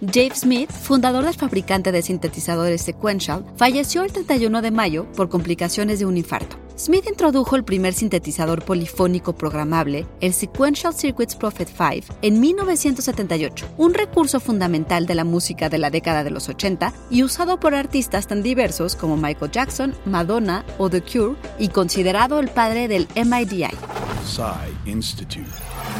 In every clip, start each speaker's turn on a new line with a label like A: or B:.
A: Dave Smith, fundador del fabricante de sintetizadores Sequential, falleció el 31 de mayo por complicaciones de un infarto. Smith introdujo el primer sintetizador polifónico programable, el Sequential Circuits Prophet 5, en 1978, un recurso fundamental de la música de la década de los 80 y usado por artistas tan diversos como Michael Jackson, Madonna o The Cure, y considerado el padre del MIDI. Institute.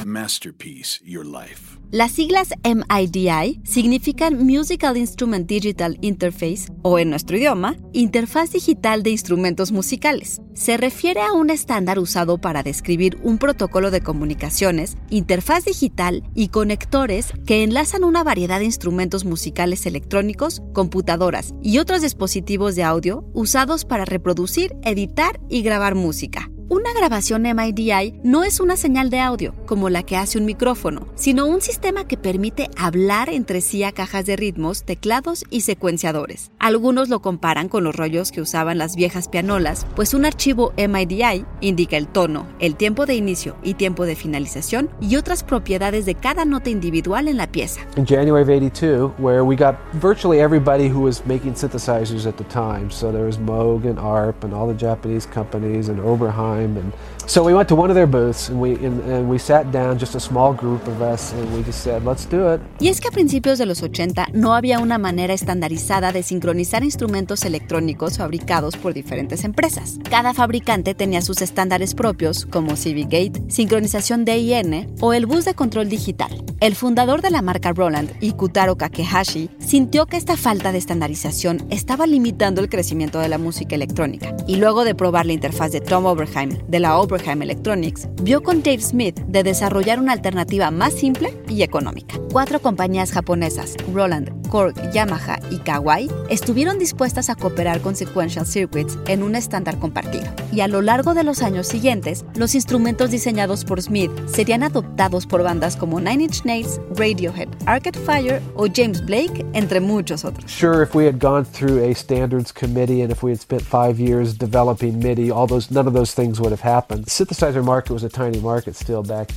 A: Masterpiece Your Life. Las siglas MIDI significan Musical Instrument Digital Interface, o en nuestro idioma, Interfaz Digital de Instrumentos Musicales. Se refiere a un estándar usado para describir un protocolo de comunicaciones, interfaz digital y conectores que enlazan una variedad de instrumentos musicales electrónicos, computadoras y otros dispositivos de audio usados para reproducir, editar y grabar música. Una grabación MIDI no es una señal de audio como la que hace un micrófono, sino un sistema que permite hablar entre sí a cajas de ritmos, teclados y secuenciadores. Algunos lo comparan con los rollos que usaban las viejas pianolas, pues un archivo MIDI indica el tono, el tiempo de inicio y tiempo de finalización y otras propiedades de cada nota individual en la pieza.
B: In January of 82, where we got virtually everybody who was making synthesizers at the time, so there was Moog and ARP and all the Japanese companies and Oberheim. And so we went to one of their booths and we, and, and we sat down, just a small group of us, and we just said, let's do it.
A: Y es que a principios de los 80 no había una manera estandarizada de sincronizar instrumentos electrónicos fabricados por diferentes empresas. Cada fabricante tenía sus estándares propios, como CV Gate, sincronización DIN o el bus de control digital. El fundador de la marca Roland, Ikutaro Kakehashi, sintió que esta falta de estandarización estaba limitando el crecimiento de la música electrónica, y luego de probar la interfaz de Tom Oberheim de la Oberheim Electronics vio con Dave Smith de desarrollar una alternativa más simple y económica. Cuatro compañías japonesas, Roland, Korg, Yamaha y Kawai, estuvieron dispuestas a cooperar con Sequential Circuits en un estándar compartido. Y a lo largo de los años siguientes, los instrumentos diseñados por Smith serían adoptados por bandas como Nine Inch Nails, Radiohead, Arcade Fire o James Blake, entre muchos otros.
B: Sure, if we had gone through a standards committee and if we had spent five years developing MIDI, all those, none of those things would have happened. The synthesizer market was a tiny market still back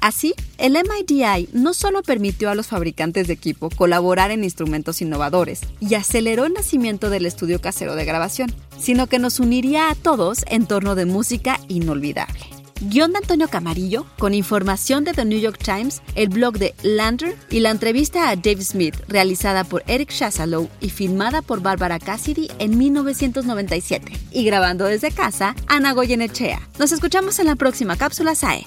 A: Así, el MIDI no solo permitió a los fabricantes de equipo colaborar en instrumentos innovadores y aceleró el nacimiento del estudio casero de grabación, sino que nos uniría a todos en torno de música inolvidable. Guión de Antonio Camarillo, con información de The New York Times, el blog de Lander y la entrevista a Dave Smith realizada por Eric Chasalow y filmada por Barbara Cassidy en 1997. Y grabando desde casa, Ana Goyenechea. Nos escuchamos en la próxima cápsula SAE.